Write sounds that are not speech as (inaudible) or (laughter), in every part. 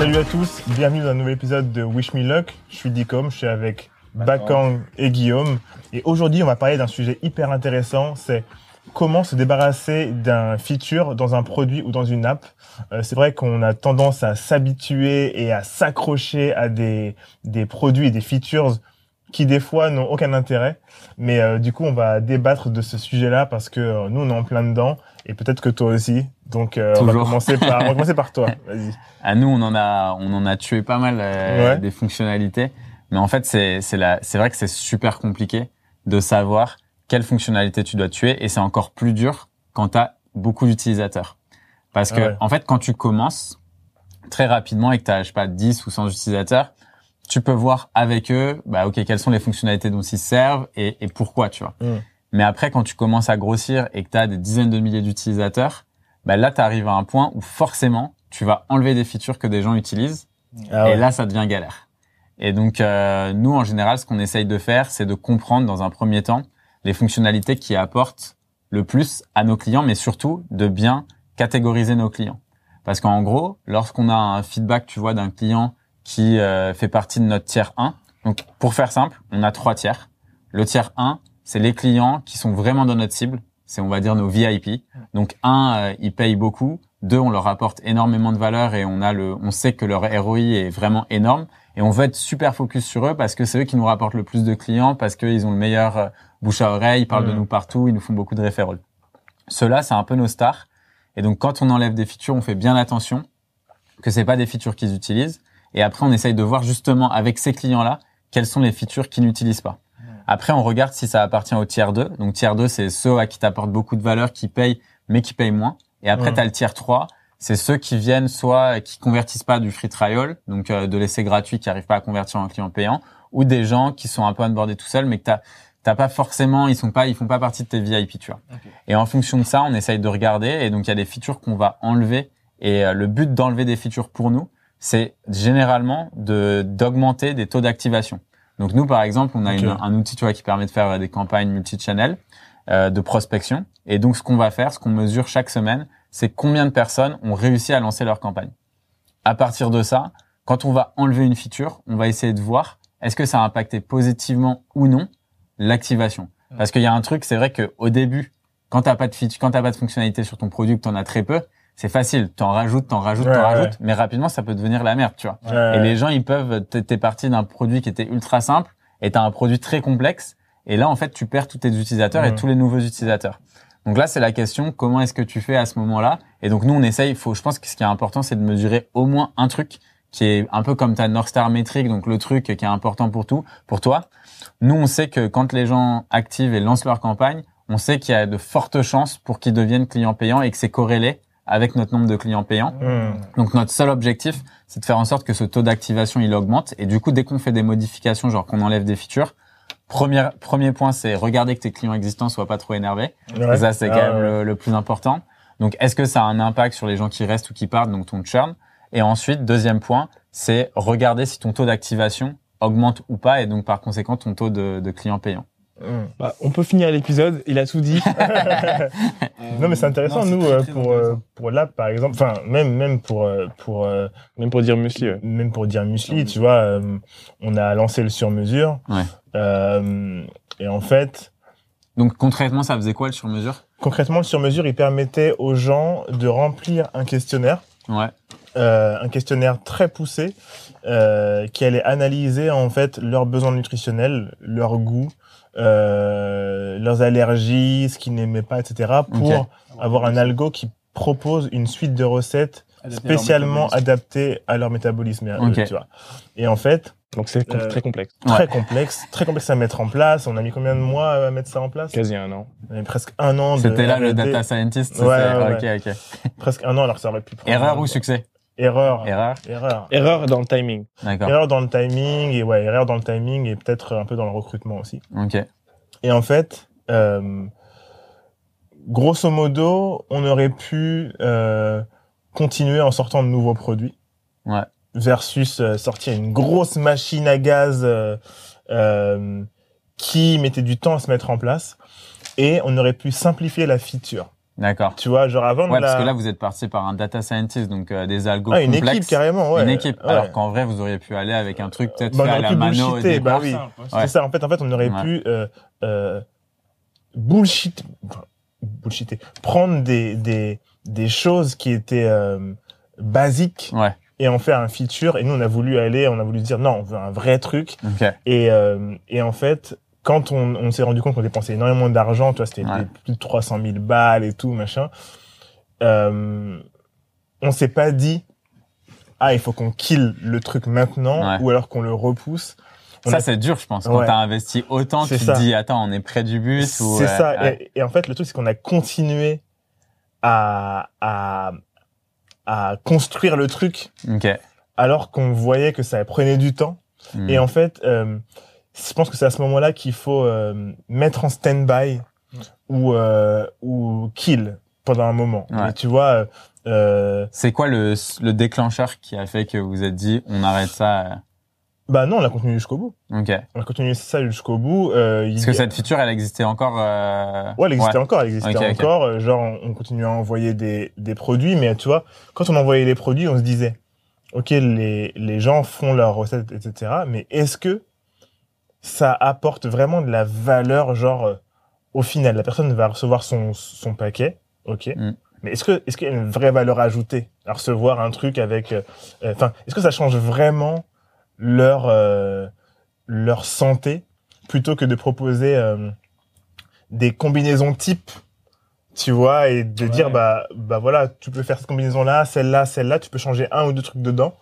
Salut à tous, bienvenue dans un nouvel épisode de Wish Me Luck. Je suis Dicom, je suis avec Bakang et Guillaume. Et aujourd'hui, on va parler d'un sujet hyper intéressant, c'est comment se débarrasser d'un feature dans un produit ou dans une app. Euh, c'est vrai qu'on a tendance à s'habituer et à s'accrocher à des, des produits et des features qui des fois n'ont aucun intérêt. Mais euh, du coup, on va débattre de ce sujet-là parce que euh, nous, on est en plein dedans et peut-être que toi aussi. Donc, euh, on va commencer par, on va (laughs) commencer par toi. Vas-y. À nous, on en a, on en a tué pas mal euh, Ouais. des fonctionnalités, mais en fait, c'est, c'est la, c'est vrai que c'est super compliqué de savoir quelle fonctionnalité tu dois tuer, et c'est encore plus dur quand tu as beaucoup d'utilisateurs, parce que Ouais. en fait, quand tu commences très rapidement et que tu as, je sais pas, 10 ou 100 utilisateurs, tu peux voir avec eux, bah ok, quelles sont les fonctionnalités dont ils servent et, et pourquoi, tu vois. Mm. Mais après, quand tu commences à grossir et que tu as des dizaines de milliers d'utilisateurs, bah là, tu arrives à un point où forcément, tu vas enlever des features que des gens utilisent Ah ouais. et là, ça devient galère. Et donc, euh, nous, en général, ce qu'on essaye de faire, c'est de comprendre dans un premier temps les fonctionnalités qui apportent le plus à nos clients, mais surtout de bien catégoriser nos clients. Parce qu'en gros, lorsqu'on a un feedback, tu vois, d'un client qui euh, fait partie de notre tiers 1, donc pour faire simple, on a trois tiers. Le tiers 1, c'est les clients qui sont vraiment dans notre cible, c'est on va dire nos VIP. Donc un, euh, ils payent beaucoup. Deux, on leur apporte énormément de valeur et on a le, on sait que leur ROI est vraiment énorme et on veut être super focus sur eux parce que c'est eux qui nous rapportent le plus de clients parce qu'ils ont le meilleur euh, bouche à oreille, ils parlent de Mhm. nous partout, ils nous font beaucoup de référents. Ceux-là, c'est un peu nos stars. Et donc quand on enlève des features, on fait bien attention que c'est pas des features qu'ils utilisent. Et après, on essaye de voir justement avec ces clients-là quelles sont les features qu'ils n'utilisent pas. Après, on regarde si ça appartient au tiers 2. Donc, tiers 2, c'est ceux à qui t'apportent beaucoup de valeur, qui payent, mais qui payent moins. Et après, Mhm. tu as le tiers 3. C'est ceux qui viennent soit qui convertissent pas du free trial, donc euh, de l'essai gratuit qui arrivent pas à convertir en client payant, ou des gens qui sont un peu onboardés tout seuls, mais que t'as t'as pas forcément, ils sont pas, ils font pas partie de tes VIP, tu vois. Et en fonction de ça, on essaye de regarder. Et donc, il y a des features qu'on va enlever. Et euh, le but d'enlever des features pour nous, c'est généralement de d'augmenter des taux d'activation. Donc nous, par exemple, on a une- un outil tu vois, qui permet de faire des campagnes multi-channel euh, de prospection. Et donc, ce qu'on va faire, ce qu'on mesure chaque semaine, c'est combien de personnes ont réussi à lancer leur campagne. À partir de ça, quand on va enlever une feature, on va essayer de voir est-ce que ça a impacté positivement ou non l'activation. Parce qu'il y a un truc, c'est vrai que au début, quand t'as pas de feature, quand t'as pas de fonctionnalité sur ton produit, que t'en as très peu, c'est facile. T'en rajoutes, t'en rajoutes, Ouais, t'en ouais. rajoutes, mais rapidement, ça peut devenir la merde, tu vois. Ouais. Et les gens, ils peuvent, t'es t'es parti d'un produit qui était ultra simple et t'as un produit très complexe. Et là, en fait, tu perds tous tes utilisateurs et Mhm. tous les nouveaux utilisateurs. Donc là, c'est la question, comment est-ce que tu fais à ce moment-là? Et donc, nous, on essaye, faut, je pense que ce qui est important, c'est de mesurer au moins un truc qui est un peu comme ta North Star métrique, donc le truc qui est important pour tout, pour toi. Nous, on sait que quand les gens activent et lancent leur campagne, on sait qu'il y a de fortes chances pour qu'ils deviennent clients payants et que c'est corrélé avec notre nombre de clients payants. Hmm. Donc notre seul objectif, c'est de faire en sorte que ce taux d'activation il augmente. Et du coup, dès qu'on fait des modifications, genre qu'on enlève des features, premier premier point, c'est regarder que tes clients existants soient pas trop énervés. Ouais. Ça, c'est Ah, quand même ouais. le, le plus important. Donc, est-ce que ça a un impact sur les gens qui restent ou qui partent, donc ton churn? Et ensuite, deuxième point, c'est regarder si ton taux d'activation augmente ou pas, et donc par conséquent ton taux de, de clients payants. Bah, on peut finir l'épisode, il a tout dit. (laughs) Non mais c'est intéressant nous euh, pour euh, pour l'app par exemple enfin même même pour euh, pour euh, Même pour dire muesli, ouais. même pour dire muesli tu vois euh, on a lancé le sur mesure Ouais. Euh, et en fait Donc concrètement, ça faisait quoi le sur-mesure? concrètement le sur mesure il permettait aux gens de remplir un questionnaire Ouais. euh, un questionnaire très poussé euh, qui allait analyser en fait leurs besoins nutritionnels, leurs goûts, euh, leurs allergies, ce qu'ils n'aimaient pas, etc. pour avoir un algo qui propose une suite de recettes spécialement adaptées à leur métabolisme, et à eux, Ok. tu vois. Et en fait, Donc c'est com- Euh, très complexe. très Ouais. complexe, très complexe à mettre en place. On a mis combien de mois à mettre ça en place? Quasi un an. On a mis presque un an. de C'était là le data scientist. Ouais, c'était- ouais, Ok, ok. Presque un an alors que ça aurait pu prendre. Erreur ou succès? Erreur. Erreur. Erreur. Erreur dans le timing. D'accord. Erreur dans le timing et ouais, erreur dans le timing et peut-être un peu dans le recrutement aussi. Ok. Et en fait, euh, grosso modo, on aurait pu euh, continuer en sortant de nouveaux produits. Ouais. Versus euh, sortir une grosse machine à gaz euh, euh, qui mettait du temps à se mettre en place. Et on aurait pu simplifier la feature. D'accord. Tu vois, genre avant Ouais, la... parce que là, vous êtes parti par un data scientist, donc euh, des algos Ah, une complexes. équipe carrément, ouais. Une équipe. Ouais. Alors qu'en vrai, vous auriez pu aller avec un truc peut-être Bah, fait à la mano bah oui. Ouais. C'est ça, en fait, en fait, on aurait Ouais. pu euh, euh, bullshit, enfin, bullshiter, prendre des, des, des choses qui étaient euh, basiques Ouais. et en faire un feature. Et nous, on a voulu aller, on a voulu dire non, on veut un vrai truc. Ok. Et, euh, et en fait, quand on, on s'est rendu compte qu'on dépensait énormément d'argent, tu vois, c'était Ouais. plus de 300 000 balles et tout, machin, euh, on s'est pas dit, ah, il faut qu'on kill le truc maintenant, Ouais. ou alors qu'on le repousse. On Ça, a- c'est dur, je pense. Quand Ouais. t'as investi autant, tu C'est te ça. dis, attends, on est près du ou, C'est euh, ça. Et, et en fait, le truc, c'est qu'on a continué à, à, à construire le truc Ok. alors qu'on voyait que ça prenait du temps. Hmm. Et en fait, euh, je pense que c'est à ce moment-là qu'il faut euh, mettre en stand-by ou, euh, ou kill pendant un moment. Ouais. Et tu vois, euh, C'est quoi le, le déclencheur qui a fait que vous êtes dit, on arrête ça bah non, on a continué jusqu'au bout. Ok. On a continué ça jusqu'au bout. Euh, Parce que a- cette feature, elle existait encore. Ouais, elle existait encore, elle existait encore. Genre, on on continuait à envoyer des, des produits, mais tu vois, quand on envoyait les produits, on se disait, ok, les, les gens font leurs recettes, etc. Mais est-ce que ça apporte vraiment de la valeur, genre, euh, au final, la personne va recevoir son, son paquet, ok. Mm. Mais est-ce que est-ce qu'il y a une vraie valeur ajoutée à recevoir un truc avec, euh, euh, enfin, est-ce que ça change vraiment leur euh, leur santé plutôt que de proposer euh, des combinaisons types, tu vois, et de Ouais. dire bah bah voilà, tu peux faire cette combinaison là, celle-là, celle-là, tu peux changer un ou deux trucs dedans.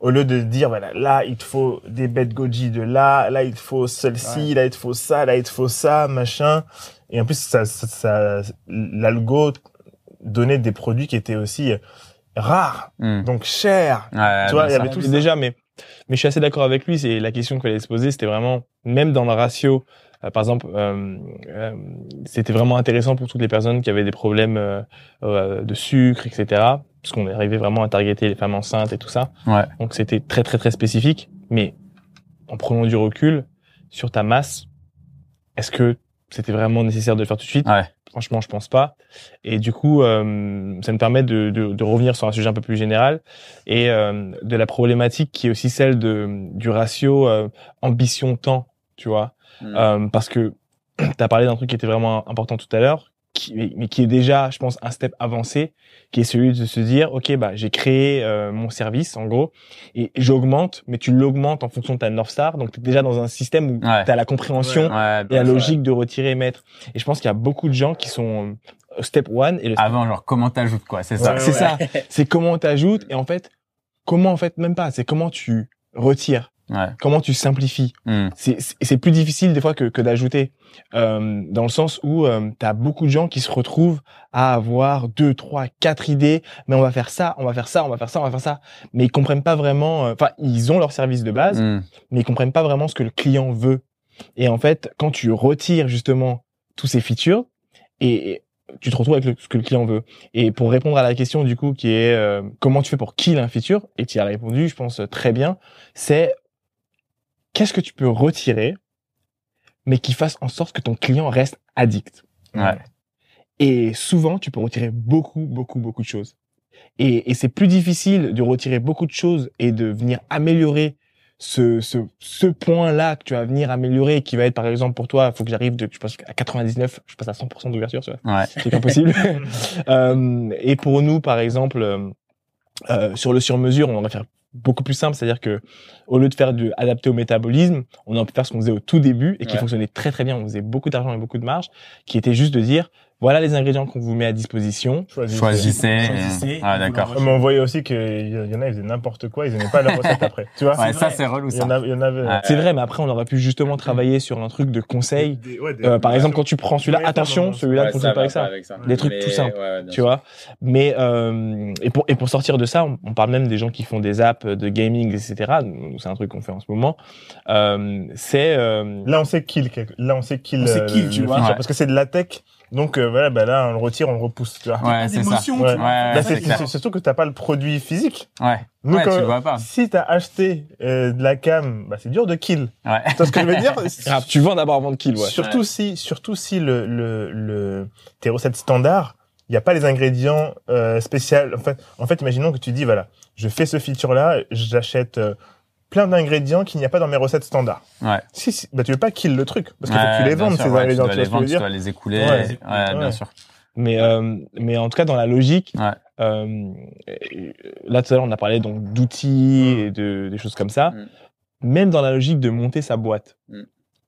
Au lieu de dire voilà, là il te faut des bêtes goji de là, là il te faut celle-ci, là il te faut ça, là il te faut ça, machin. Et en plus ça, ça, ça- l'algo donnait des produits qui étaient aussi euh, rares, hmm. donc chers. Ouais, tu vois, il y avait tout ça. déjà, mais mais je suis assez d'accord avec lui. C'est la question qu'il fallait se poser. C'était vraiment même dans le ratio. Euh, par exemple, euh, euh, c'était vraiment intéressant pour toutes les personnes qui avaient des problèmes euh, euh, de sucre, etc. Parce qu'on arrivait vraiment à targeter les femmes enceintes et tout ça. Ouais. Donc c'était très très très spécifique. Mais en prenant du recul sur ta masse, est-ce que c'était vraiment nécessaire de le faire tout de suite? Ouais. Franchement, je pense pas. Et du coup, euh, ça me permet de, de, de revenir sur un sujet un peu plus général et euh, de la problématique qui est aussi celle de du ratio euh, ambition-temps, tu vois. Hmm. Euh, parce que (clears throat) tu as parlé d'un truc qui était vraiment important tout à l'heure, qui, mais- qui est déjà, je pense, un step avancé, qui est celui de se dire, ok, bah j'ai créé euh, mon service, en gros, et j'augmente, mais tu l'augmentes en fonction de ta North Star, donc tu es déjà dans un système où Ouais. tu as la compréhension Ouais, et la logique de retirer et mettre. Et je pense qu'il y a beaucoup de gens qui sont euh, step one et le Avant, genre, comment t'ajoutes, quoi, c'est ça. C'est ça. C'est comment t'ajoutes et en fait, comment en fait même pas. C'est comment tu retires, Ouais. comment tu simplifies. Hmm. C'est plus difficile des fois que, que d'ajouter, euh, dans le sens où euh, t'as beaucoup de gens qui se retrouvent à avoir deux, trois, quatre idées. Mais on va faire ça, on va faire ça, on va faire ça, on va faire ça. Mais ils comprennent pas vraiment. euh, Enfin, ils ont leur service de base, Hmm. mais ils comprennent pas vraiment ce que le client veut. Et en fait, quand tu retires justement tous ces features et, et tu te retrouves avec le- ce que le client veut. Et pour répondre à la question du coup qui est euh, comment tu fais pour kill un feature et tu as répondu, je pense très bien, c'est qu'est-ce que tu peux retirer mais qui fasse en sorte que ton client reste addict. Ouais. Et souvent, tu peux retirer beaucoup, beaucoup, beaucoup de choses. Et, et c'est plus difficile de retirer beaucoup de choses et de venir améliorer ce, ce, ce point-là que tu vas venir améliorer, qui va être par exemple pour toi, il faut que j'arrive de, je passe à 99, je passe à 100% d'ouverture, tu vois Ouais. c'est impossible. (laughs) euh, et pour nous, par exemple, euh, sur le sur-mesure, on aurait faire beaucoup plus simple, c'est-à-dire que au lieu de faire du adapté au métabolisme, on aurait pu faire ce qu'on faisait au tout début et qui Ouais. fonctionnait très très bien. On faisait beaucoup d'argent et beaucoup de marge, qui était juste de dire voilà les ingrédients qu'on vous met à disposition. Choisissez. Choisissez. Choisissez, Ah, d'accord. Mais on voyait aussi qu'il y en a, ils faisaient n'importe quoi, ils aimaient pas la recette après. Tu vois Ouais, ça, c'est relou, il, y ça. il y en avait. C'est vrai, mais après on aurait pu justement travailler sur un truc de conseil. Des- ouais, des- Euh, par exemple, quand tu prends celui-là, attention, celui-là ne ça pas avec ça. ça. Des trucs Mais- tout simples, ouais, tu sûr. vois. Mais euh, et pour et pour sortir de ça, on, on parle même des gens qui font des apps de gaming, etc. C'est un truc qu'on fait en ce moment. Euh, c'est euh, Là, on sait kill. Là, on sait kill. On sait kill, tu vois. Parce que c'est de la tech. Donc, euh, voilà, bah là, on le retire, on le repousse. Tu vois. Ouais, c'est ça. Ouais. Ouais, Là, ouais, c'est c'est clair. c'est surtout que t'as pas le produit physique. Ouais. Nous, Ouais, tu le vois pas. Si t'as acheté euh, de la cam, bah, c'est dur de kill. Ouais. Tu vois ce que je veux dire? (laughs) Grave. Tu vends d'abord avant de kill, ouais. Surtout si, surtout si le, le, le, tes recettes standards il n'y a pas les ingrédients euh, spéciaux. En fait, en fait, imaginons que tu dis, voilà, je fais ce feature-là, j'achète euh, plein d'ingrédients qu'il n'y a pas dans mes recettes standards. Ouais. Si, si bah, tu veux pas kill le truc, parce que faut que tu les vendes, sûr, ces ouais, ingrédients, Tu dois les vendre, tu dois les écouler. Ouais. Ouais, bien sûr. Mais euh, mais en tout cas dans la logique, Ouais. euh, là tout à l'heure on a parlé donc d'outils Mm. et de des choses comme ça. Mm. Même dans la logique de monter sa boîte, Mm.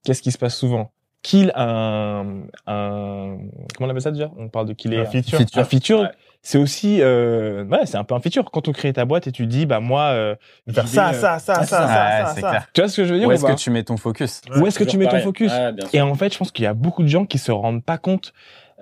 qu'est-ce qui se passe souvent? Kill un un comment on appelle ça déjà? On parle de killer Un feature. Feature. un feature. C'est aussi euh, ouais c'est un peu un feature quand on crée ta boîte et tu dis bah moi euh, faire ça, vais, euh, ça, ça, ah, ça, ça, ça, ça, ça. clair. tu vois ce que je veux dire Où est-ce que tu mets ton focus? Où est-ce que tu mets ton focus? Et en fait, je pense qu'il y a beaucoup de gens qui se rendent pas compte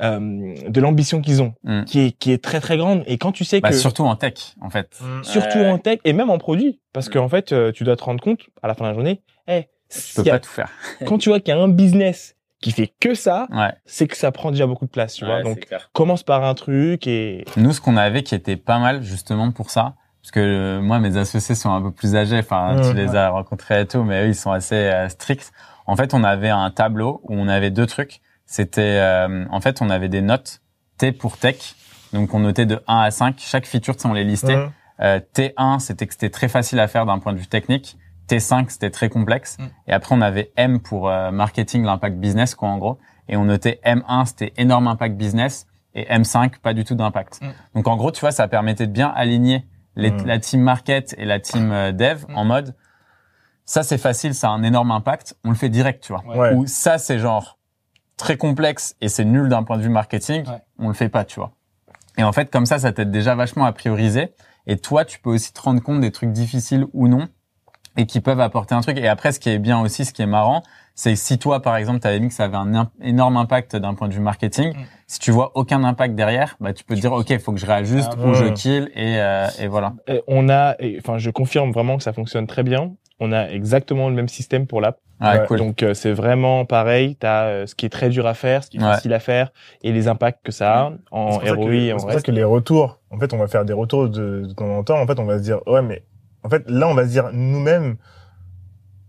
euh, de l'ambition qu'ils ont, Mm. qui est qui est très très grande. Et quand tu sais Bah, que surtout en tech, en fait. Mm. surtout en tech et même en produit, parce Mm. qu'en fait, euh, tu dois te rendre compte à la fin de la journée, eh, Tu peux a- pas tout faire. quand tu vois qu'il y a un business qui fait que ça, Ouais. c'est que ça prend déjà beaucoup de place, tu vois. Donc commence par un truc et Nous, ce qu'on avait qui était pas mal justement pour ça, parce que euh, moi, mes associés sont un peu plus âgés, enfin, Mmh, tu les as rencontrés et tout, mais eux, ils sont assez euh, stricts. En fait, on avait un tableau où on avait deux trucs. C'était, euh, en fait, on avait des notes T pour tech, donc on notait de 1 à 5. Chaque feature, on les listait. Mm. Euh, T1, c'était que c'était très facile à faire d'un point de vue technique. T5, c'était très complexe. Mm. Et après, on avait M pour euh, marketing, l'impact business, quoi, en gros. Et on notait M1, c'était énorme impact business. Et M5, pas du tout d'impact. Mm. Donc, en gros, tu vois, ça permettait de bien aligner les- Mm. la team market et la team euh, dev en mode, ça, c'est facile, ça a un énorme impact. On le fait direct, tu vois. Ouais. Ou ça, c'est genre très complexe et c'est nul d'un point de vue marketing. Ouais. On le fait pas, tu vois. Et en fait, comme ça, ça t'aide déjà vachement à prioriser. Et toi, tu peux aussi te rendre compte des trucs difficiles ou non et qui peuvent apporter un truc. Et après, ce qui est bien aussi, ce qui est marrant, c'est que si toi, par exemple, tu avais mis que ça avait un énorme impact d'un point de vue marketing, Mm. si tu vois aucun impact derrière, bah, tu peux te dire, OK, il faut que je réajuste Ah, ou je kill et, euh, et voilà. et on a, enfin je confirme vraiment que ça fonctionne très bien. On a exactement le même système pour l'app. Ah, cool. Donc euh, c'est vraiment pareil. Tu as ce qui est très dur à faire, ce qui est Ouais. facile à faire et les impacts que ça a en ROI C'est pour ça que les retours, en fait, on va faire des retours de, de temps en temps. En fait, on va se dire, ouais, mais en fait, là, on va se dire nous-mêmes,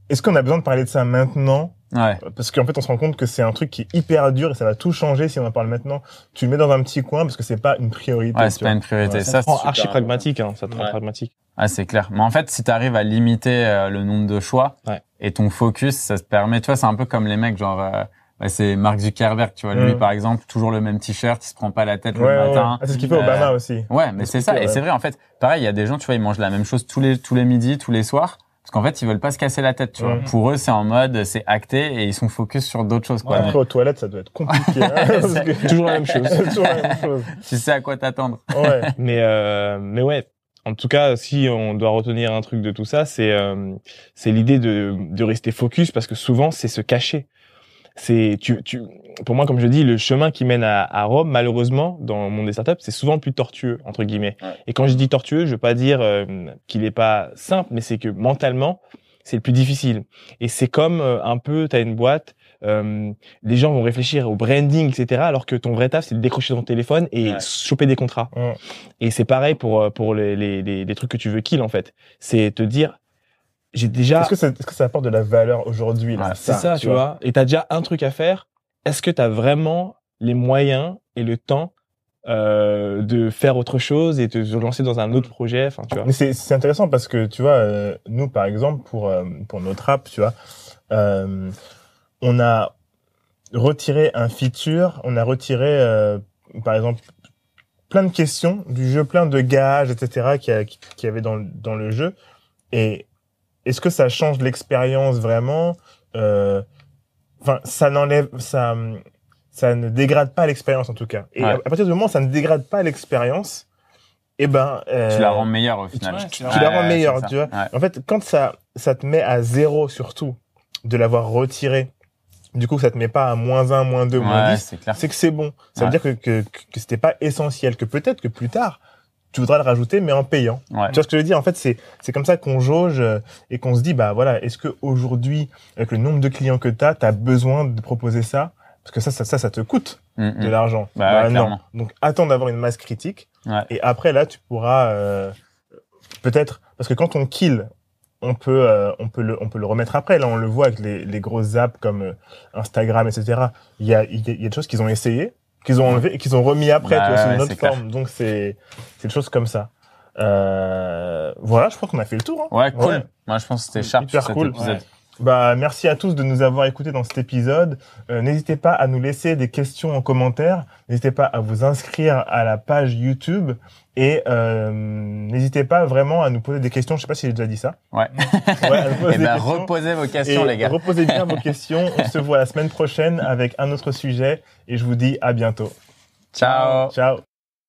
est-ce qu'on a besoin de parler de ça maintenant Ouais. Parce qu'en fait, on se rend compte que c'est un truc qui est hyper dur et ça va tout changer si on en parle maintenant. Tu le mets dans un petit coin parce que c'est pas une priorité. Ouais, c'est pas une priorité. Ouais. Ça, Ça te rend c'est archi pragmatique, hein, ça te rend Ouais. pragmatique. Ah, c'est clair. Mais en fait, si tu arrives à limiter euh, le nombre de choix Ouais. et ton focus, ça te permet, tu vois, c'est un peu comme les mecs, genre, euh, bah, c'est Mark Zuckerberg, tu vois, lui, Mm. par exemple, toujours le même t-shirt, il se prend pas la tête Ouais, ouais, le ouais. matin. Ah, c'est ce qu'il fait Euh, Obama aussi. Ouais, mais c'est ça. Et ouais. c'est vrai, en fait, pareil, il y a des gens, tu vois, ils mangent la même chose tous les, tous les midis, tous les soirs. Parce qu'en fait, ils veulent pas se casser la tête, tu vois. Mhm. Pour eux, c'est en mode, c'est acté et ils sont focus sur d'autres choses, quoi. Après, aux toilettes, ça doit être compliqué. hein, (laughs) parce que- (laughs) Toujours la même chose. (laughs) Toujours la même chose. tu sais à quoi t'attendre. Ouais. mais euh, mais ouais. En tout cas, si on doit retenir un truc de tout ça, c'est euh, c'est l'idée de de rester focus parce que souvent c'est se cacher. C'est tu tu pour moi comme je dis le chemin qui mène à, à Rome malheureusement dans le monde des startups c'est souvent plus tortueux entre guillemets. Ouais. Et quand je dis tortueux, je veux pas dire euh, qu'il est pas simple, mais c'est que mentalement c'est le plus difficile. Et c'est comme euh, un peu t'as une boîte euh, les gens vont réfléchir au branding, etc. Alors que ton vrai taf, c'est de décrocher ton téléphone et Ouais. choper des contrats. Ouais. Et c'est pareil pour euh, pour les, les, les, les trucs que tu veux kill en fait. C'est te dire, j'ai déjà, Est-ce que, ça- est-ce que ça apporte de la valeur aujourd'hui là? Ouais, c'est ça, tu vois? Et t'as déjà un truc à faire. Est-ce que t'as vraiment les moyens et le temps euh, de faire autre chose et de te lancer dans un autre projet? Enfin, tu vois? Mais c'est c'est intéressant parce que tu vois, euh, nous par exemple pour euh, pour notre app, tu vois, euh, on a retiré un feature, on a retiré euh, par exemple plein de questions du jeu, plein de gages, etc. qui a- qui qui y avait dans le- dans le jeu. Et est-ce que ça change l'expérience vraiment Euh, Enfin, ça n'enlève ça ça ne dégrade pas l'expérience en tout cas. Et Ouais. à, à partir du moment où ça ne dégrade pas l'expérience, eh ben Tu la rends meilleure au final. Ouais, tu, Ouais, tu la rends meilleure, tu vois. Ouais. En fait, quand ça, ça te met à zéro surtout de l'avoir retiré, du coup, ça te met pas à moins 1, moins 2, moins Ouais, 10, c'est clair. c'est que c'est bon. Ça Ouais. veut dire que, que, que c'était pas essentiel, que peut-être que plus tard, tu voudras le rajouter, mais en payant. Ouais. Tu vois ce que je veux dire? En fait, c'est, c'est comme ça qu'on jauge euh, et qu'on se dit, bah voilà, est-ce que aujourd'hui, avec le nombre de clients que tu as, tu as besoin de proposer ça? Parce que ça, ça, ça, ça te coûte Mm, de mm. l'argent. Bah ouais, non. Donc, attends d'avoir une masse critique. Ouais. Et après, là, tu pourras euh, peut-être parce que quand on kill, on peut euh, on peut le on peut le remettre après. Là, on le voit avec les, les grosses apps comme euh, Instagram, etc. Il y a il y a, il y a des choses qu'ils ont essayé qu'ils ont enlevé et qu'ils ont remis après, Bah tu vois, sous ouais, une autre clair. forme. Donc c'est c'est des choses comme ça. Euh, voilà, je crois qu'on a fait le tour. hein. Ouais, cool. Ouais. Moi, je pense que c'était sharp Hyper sur cet cool. épisode. Ouais. Bah, merci à tous de nous avoir écoutés dans cet épisode. Euh, N'hésitez pas à nous laisser des questions en commentaire. N'hésitez pas à vous inscrire à la page YouTube. Et euh, n'hésitez pas vraiment à nous poser des questions. Je sais pas si j'ai déjà dit ça. Ouais. (laughs) Ouais, Et des ben, reposez vos questions, Et les gars. Reposez bien vos (laughs) questions. On se voit la semaine prochaine avec un autre sujet. Et je vous dis à bientôt. Ciao. Ciao.